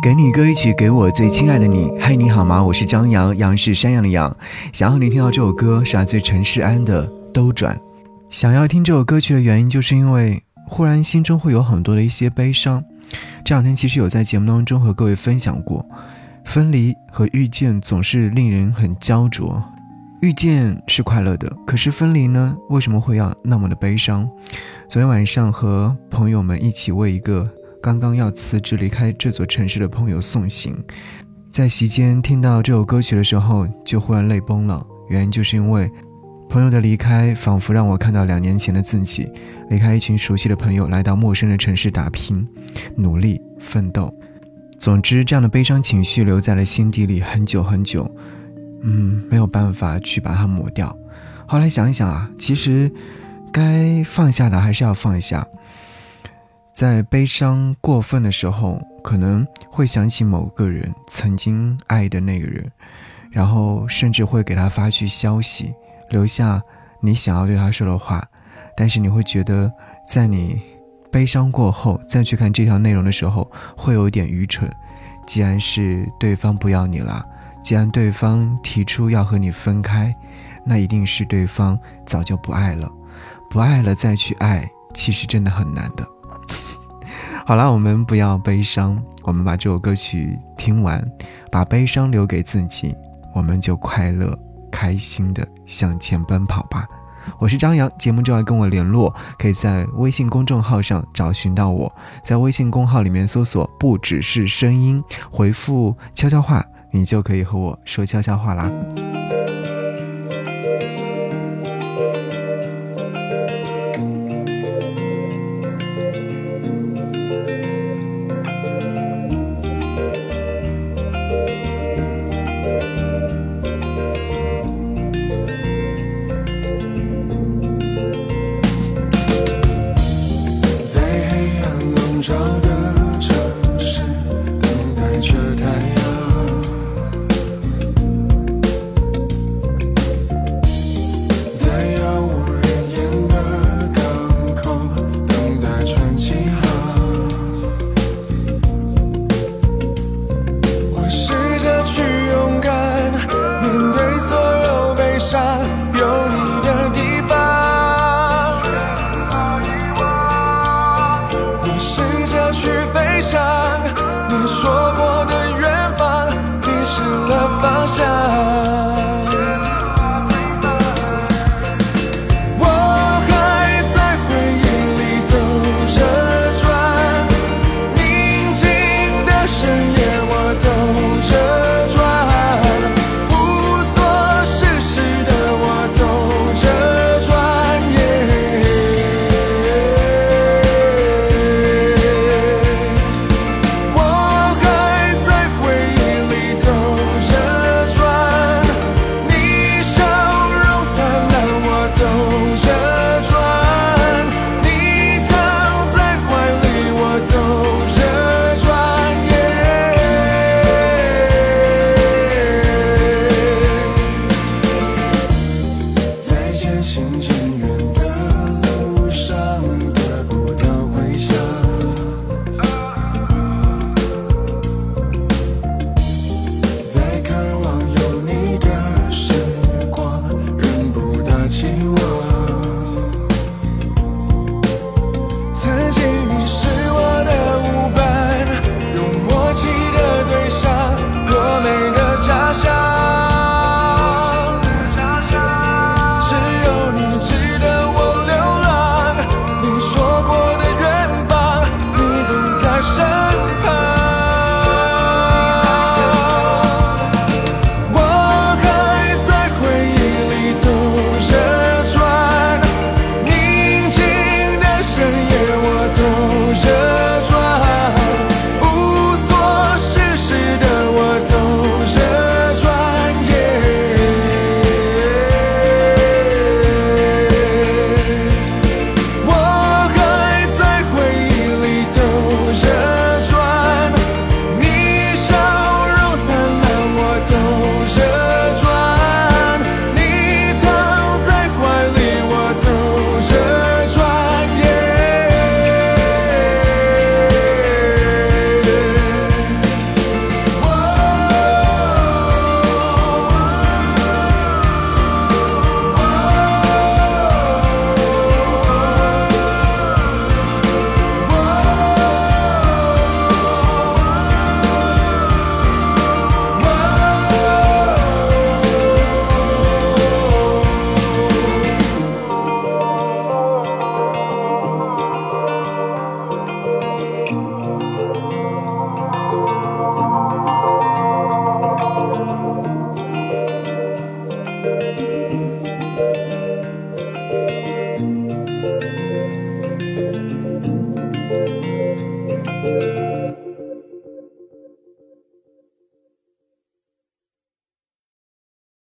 给你歌一曲，给我最亲爱的你。嗨，你好吗？我是张扬，杨是山羊的羊。想要你听到这首歌是来自陈世安的《兜转》。想要听这首歌曲的原因，就是因为忽然心中会有很多的一些悲伤。这两天其实有在节目当中和各位分享过，分离和遇见总是令人很焦灼。遇见是快乐的，可是分离呢？为什么会要那么的悲伤？昨天晚上和朋友们一起为一个刚刚要辞职离开这座城市的朋友送行，在席间听到这首歌曲的时候，就忽然泪崩了。原因就是因为朋友的离开，仿佛让我看到两年前的自己，离开一群熟悉的朋友，来到陌生的城市打拼、努力、奋斗。总之，这样的悲伤情绪留在了心底里很久很久。嗯，没有办法去把它抹掉。后来想一想啊，其实该放下的还是要放下。在悲伤过分的时候，可能会想起某个人曾经爱的那个人，然后甚至会给他发去消息，留下你想要对他说的话。但是你会觉得，在你悲伤过后再去看这条内容的时候，会有点愚蠢。既然是对方不要你了。既然对方提出要和你分开，那一定是对方早就不爱了，不爱了再去爱，其实真的很难的。好了，我们不要悲伤，我们把这首歌曲听完，把悲伤留给自己，我们就快乐、开心的向前奔跑吧。我是张扬，节目之外跟我联络，可以在微信公众号上找寻到我，在微信公号里面搜索“不只是声音”，回复悄悄话。你就可以和我说悄悄话啦。